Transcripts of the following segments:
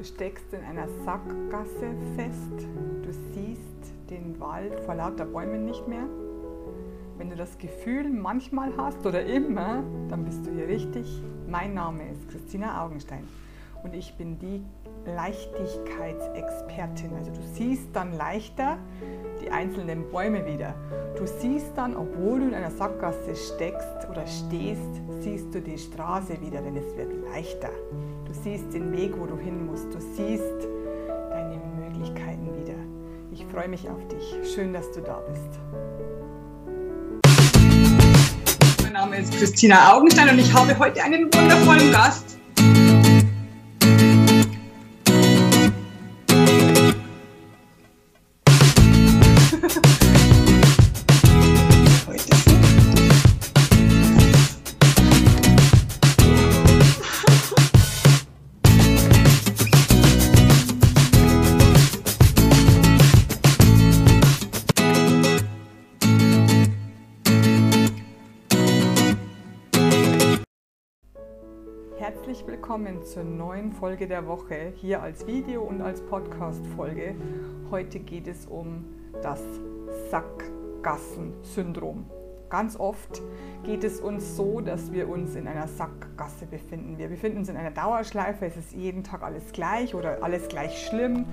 Du steckst in einer Sackgasse fest. Du siehst den Wald vor lauter Bäumen nicht mehr. Wenn du das Gefühl manchmal hast oder immer, dann bist du hier richtig. Mein Name ist Christina Augenstein und ich bin die Leichtigkeitsexpertin. Also du siehst dann leichter die einzelnen Bäume wieder. Du siehst dann, obwohl du in einer Sackgasse steckst oder stehst, siehst du die Straße wieder, denn es wird leichter. Du siehst den Weg, wo du hin musst. Du siehst deine Möglichkeiten wieder. Ich freue mich auf dich. Schön, dass du da bist. Mein Name ist Christina Augenstein und ich habe heute einen wundervollen Gast. Willkommen zur neuen Folge der Woche, hier als Video und als Podcast-Folge. Heute geht es um das Sackgassensyndrom. Ganz oft geht es uns so, dass wir uns in einer Sackgasse befinden. Wir befinden uns in einer Dauerschleife, es ist jeden Tag alles gleich oder alles gleich schlimm.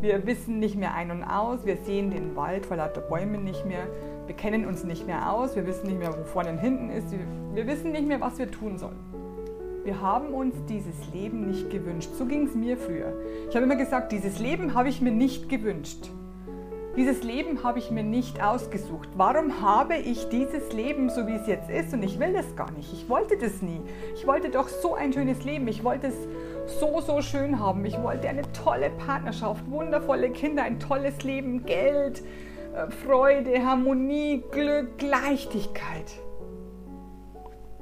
Wir wissen nicht mehr ein und aus, wir sehen den Wald vor lauter Bäumen nicht mehr, wir kennen uns nicht mehr aus, wir wissen nicht mehr, wo vorne und hinten ist, wir, wir wissen nicht mehr, was wir tun sollen. Wir haben uns dieses Leben nicht gewünscht. So ging es mir früher. Ich habe immer gesagt, dieses Leben habe ich mir nicht gewünscht. Dieses Leben habe ich mir nicht ausgesucht. Warum habe ich dieses Leben so, wie es jetzt ist? Und ich will das gar nicht. Ich wollte das nie. Ich wollte doch so ein schönes Leben. Ich wollte es so, so schön haben. Ich wollte eine tolle Partnerschaft, wundervolle Kinder, ein tolles Leben, Geld, äh, Freude, Harmonie, Glück, Leichtigkeit.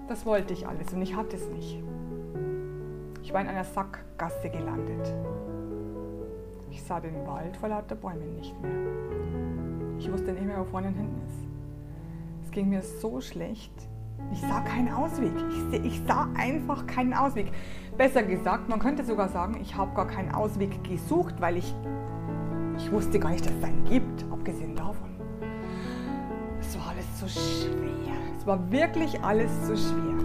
Das wollte ich alles und ich hatte es nicht. Ich war in einer Sackgasse gelandet. Ich sah den Wald vor lauter Bäumen nicht mehr. Ich wusste nicht mehr, wo vorne und hinten ist. Es ging mir so schlecht. Ich sah keinen Ausweg. Ich, ich sah einfach keinen Ausweg. Besser gesagt, man könnte sogar sagen, ich habe gar keinen Ausweg gesucht, weil ich, ich wusste gar nicht, dass es einen gibt, abgesehen davon. Es war alles so schwer. Es war wirklich alles so schwer.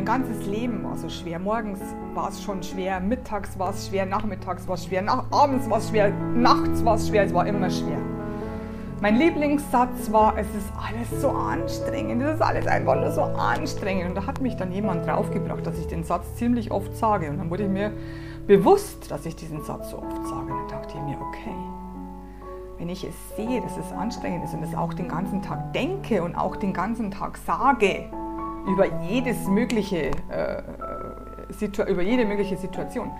Mein ganzes Leben war so schwer. Morgens war es schon schwer, mittags war es schwer, nachmittags war es schwer, nach, abends war es schwer, nachts war es schwer, es war immer schwer. Mein Lieblingssatz war, es ist alles so anstrengend, es ist alles einfach nur so anstrengend. Und da hat mich dann jemand draufgebracht, dass ich den Satz ziemlich oft sage. Und dann wurde ich mir bewusst, dass ich diesen Satz so oft sage. Und dann dachte ich mir, okay, wenn ich es sehe, dass es anstrengend ist und es auch den ganzen Tag denke und auch den ganzen Tag sage, über jedes mögliche, äh, über jede mögliche Situation,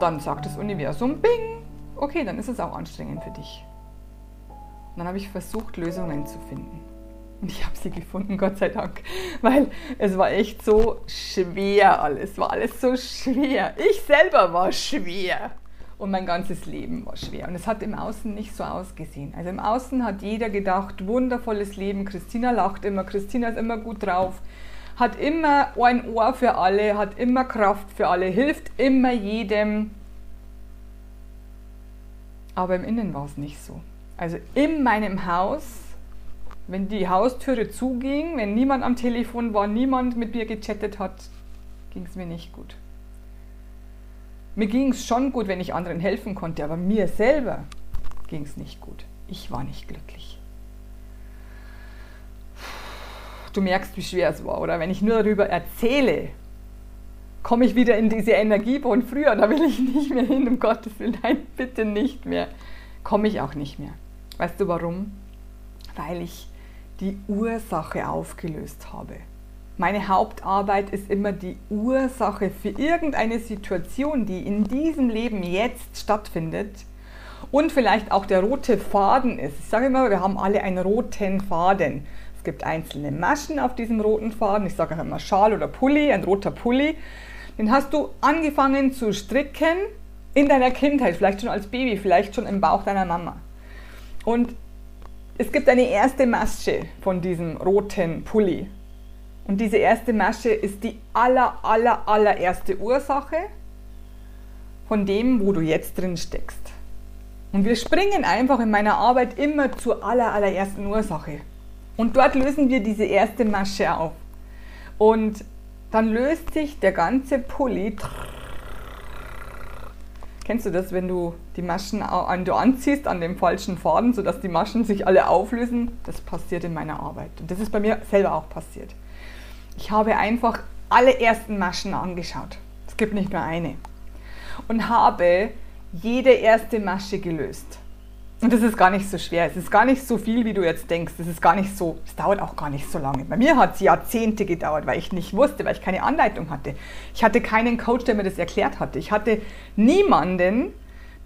dann sagt das Universum, bing, okay, dann ist es auch anstrengend für dich. Und dann habe ich versucht, Lösungen zu finden. Und ich habe sie gefunden, Gott sei Dank. Weil es war echt so schwer alles. War alles so schwer. Ich selber war schwer und mein ganzes Leben war schwer. Und es hat im Außen nicht so ausgesehen. Also im Außen hat jeder gedacht, wundervolles Leben, Christina lacht immer, Christina ist immer gut drauf, hat immer ein Ohr für alle, hat immer Kraft für alle, hilft immer jedem. Aber im Innen war es nicht so. Also in meinem Haus, wenn die Haustüre zuging, wenn niemand am Telefon war, niemand mit mir gechattet hat, ging es mir nicht gut. Mir ging es schon gut, wenn ich anderen helfen konnte, aber mir selber ging es nicht gut. Ich war nicht glücklich. Du merkst, wie schwer es war, oder? Wenn ich nur darüber erzähle, komme ich wieder in diese Energie von früher. Da will ich nicht mehr hin, um Gottes Willen. Nein, bitte nicht mehr. Komme ich auch nicht mehr. Weißt du warum? Weil ich die Ursache aufgelöst habe. Meine Hauptarbeit ist immer die Ursache für irgendeine Situation, die in diesem Leben jetzt stattfindet und vielleicht auch der rote Faden ist. Ich sage immer, wir haben alle einen roten Faden. Es gibt einzelne Maschen auf diesem roten Faden. Ich sage auch immer Schal oder Pulli, ein roter Pulli. Den hast du angefangen zu stricken in deiner Kindheit, vielleicht schon als Baby, vielleicht schon im Bauch deiner Mama. Und es gibt eine erste Masche von diesem roten Pulli. Und diese erste Masche ist die aller, aller, allererste Ursache von dem, wo du jetzt drin steckst. Und wir springen einfach in meiner Arbeit immer zur aller, allerersten Ursache. Und dort lösen wir diese erste Masche auf. Und dann löst sich der ganze Pulli. Kennst du das, wenn du die Maschen an, du anziehst an dem falschen Faden, sodass die Maschen sich alle auflösen? Das passiert in meiner Arbeit. Und das ist bei mir selber auch passiert. Ich habe einfach alle ersten Maschen angeschaut. Es gibt nicht nur eine. Und habe jede erste Masche gelöst. Und das ist gar nicht so schwer. Es ist gar nicht so viel, wie du jetzt denkst. Es ist gar nicht so, es dauert auch gar nicht so lange. Bei mir hat es Jahrzehnte gedauert, weil ich nicht wusste, weil ich keine Anleitung hatte. Ich hatte keinen Coach, der mir das erklärt hatte. Ich hatte niemanden,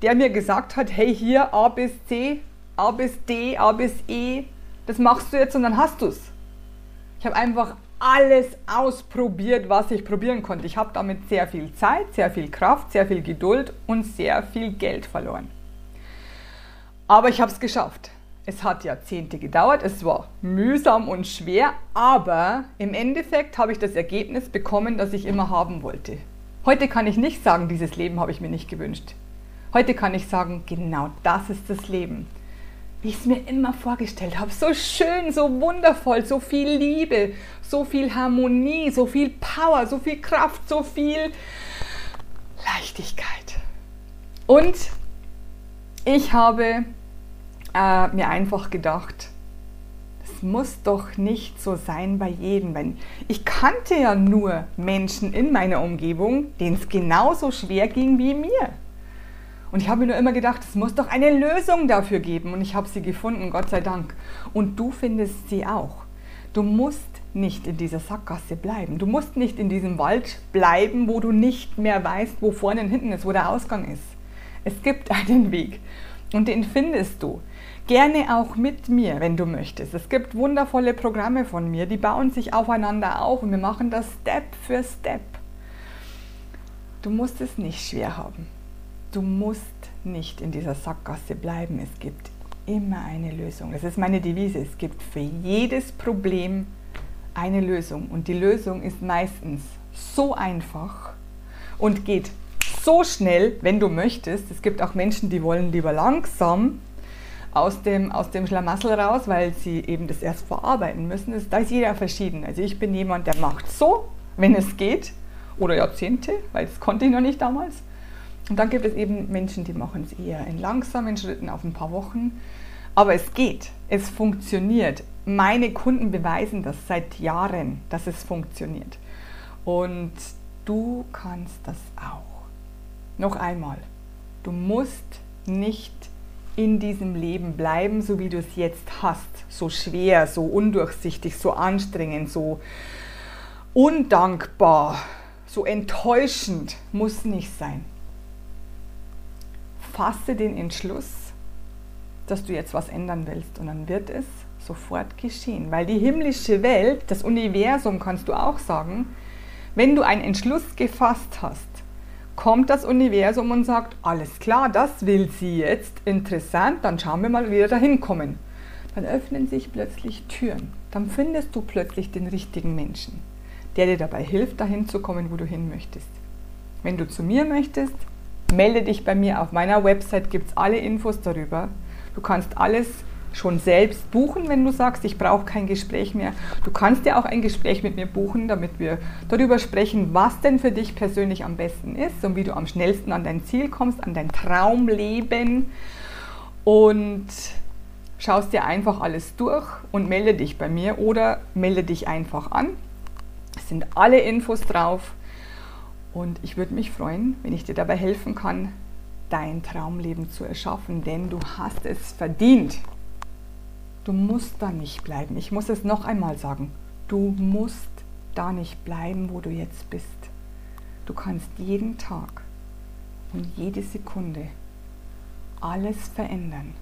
der mir gesagt hat, hey, hier A bis C, A bis D, A bis E, das machst du jetzt und dann hast du es. Ich habe einfach alles ausprobiert, was ich probieren konnte. Ich habe damit sehr viel Zeit, sehr viel Kraft, sehr viel Geduld und sehr viel Geld verloren. Aber ich habe es geschafft. Es hat Jahrzehnte gedauert, es war mühsam und schwer, aber im Endeffekt habe ich das Ergebnis bekommen, das ich immer haben wollte. Heute kann ich nicht sagen, dieses Leben habe ich mir nicht gewünscht. Heute kann ich sagen, genau das ist das Leben. Wie ich es mir immer vorgestellt habe. So schön, so wundervoll, so viel Liebe, so viel Harmonie, so viel Power, so viel Kraft, so viel Leichtigkeit. Und ich habe äh, mir einfach gedacht, es muss doch nicht so sein bei jedem. Weil ich kannte ja nur Menschen in meiner Umgebung, denen es genauso schwer ging wie mir. Und ich habe mir nur immer gedacht, es muss doch eine Lösung dafür geben. Und ich habe sie gefunden, Gott sei Dank. Und du findest sie auch. Du musst nicht in dieser Sackgasse bleiben. Du musst nicht in diesem Wald bleiben, wo du nicht mehr weißt, wo vorne und hinten ist, wo der Ausgang ist. Es gibt einen Weg und den findest du. Gerne auch mit mir, wenn du möchtest. Es gibt wundervolle Programme von mir, die bauen sich aufeinander auf und wir machen das Step für Step. Du musst es nicht schwer haben. Du musst nicht in dieser Sackgasse bleiben. Es gibt immer eine Lösung. Das ist meine Devise. Es gibt für jedes Problem eine Lösung. Und die Lösung ist meistens so einfach und geht so schnell, wenn du möchtest. Es gibt auch Menschen, die wollen lieber langsam aus dem, aus dem Schlamassel raus, weil sie eben das erst verarbeiten müssen. Das, da ist jeder verschieden. Also ich bin jemand, der macht so, wenn es geht, oder Jahrzehnte, weil das konnte ich noch nicht damals. Und dann gibt es eben Menschen, die machen es eher in langsamen Schritten auf ein paar Wochen. Aber es geht, es funktioniert. Meine Kunden beweisen das seit Jahren, dass es funktioniert. Und du kannst das auch. Noch einmal, du musst nicht in diesem Leben bleiben, so wie du es jetzt hast. So schwer, so undurchsichtig, so anstrengend, so undankbar, so enttäuschend muss nicht sein. Fasse den Entschluss, dass du jetzt was ändern willst und dann wird es sofort geschehen, weil die himmlische Welt, das Universum kannst du auch sagen, wenn du einen Entschluss gefasst hast, kommt das Universum und sagt, alles klar, das will sie jetzt, interessant, dann schauen wir mal, wie wir da hinkommen. Dann öffnen sich plötzlich Türen. Dann findest du plötzlich den richtigen Menschen, der dir dabei hilft, dahin zu kommen, wo du hin möchtest. Wenn du zu mir möchtest, melde dich bei mir. Auf meiner Website gibt es alle Infos darüber. Du kannst alles schon selbst buchen, wenn du sagst, ich brauche kein Gespräch mehr. Du kannst ja auch ein Gespräch mit mir buchen, damit wir darüber sprechen, was denn für dich persönlich am besten ist und wie du am schnellsten an dein Ziel kommst, an dein Traumleben. Und schaust dir einfach alles durch und melde dich bei mir oder melde dich einfach an. Es sind alle Infos drauf und ich würde mich freuen, wenn ich dir dabei helfen kann, dein Traumleben zu erschaffen, denn du hast es verdient. Du musst da nicht bleiben. Ich muss es noch einmal sagen. Du musst da nicht bleiben, wo du jetzt bist. Du kannst jeden Tag und jede Sekunde alles verändern,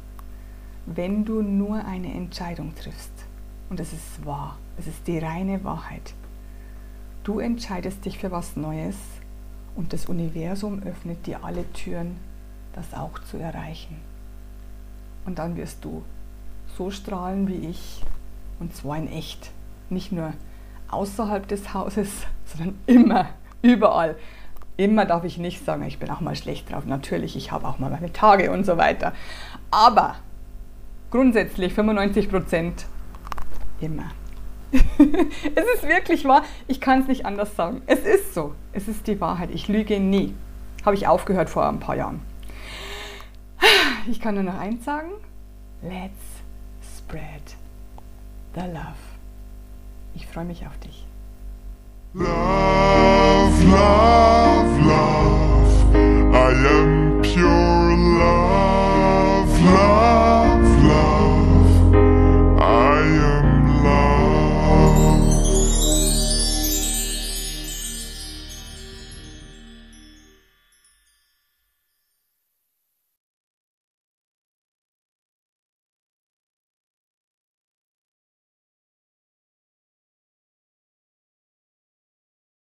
wenn du nur eine Entscheidung triffst. Und es ist wahr, es ist die reine Wahrheit. Du entscheidest dich für was Neues und das Universum öffnet dir alle Türen, das auch zu erreichen. Und dann wirst du so strahlen wie ich. Und zwar in echt. Nicht nur außerhalb des Hauses, sondern immer, überall. Immer darf ich nicht sagen, ich bin auch mal schlecht drauf. Natürlich, ich habe auch mal meine Tage und so weiter. Aber grundsätzlich 95 Prozent immer. es ist wirklich wahr. Ich kann es nicht anders sagen. Es ist so. Es ist die Wahrheit. Ich lüge nie. Habe ich aufgehört vor ein paar Jahren. Ich kann nur noch eins sagen. Let's spread the love. Ich freue mich auf dich. Love, love, love. I am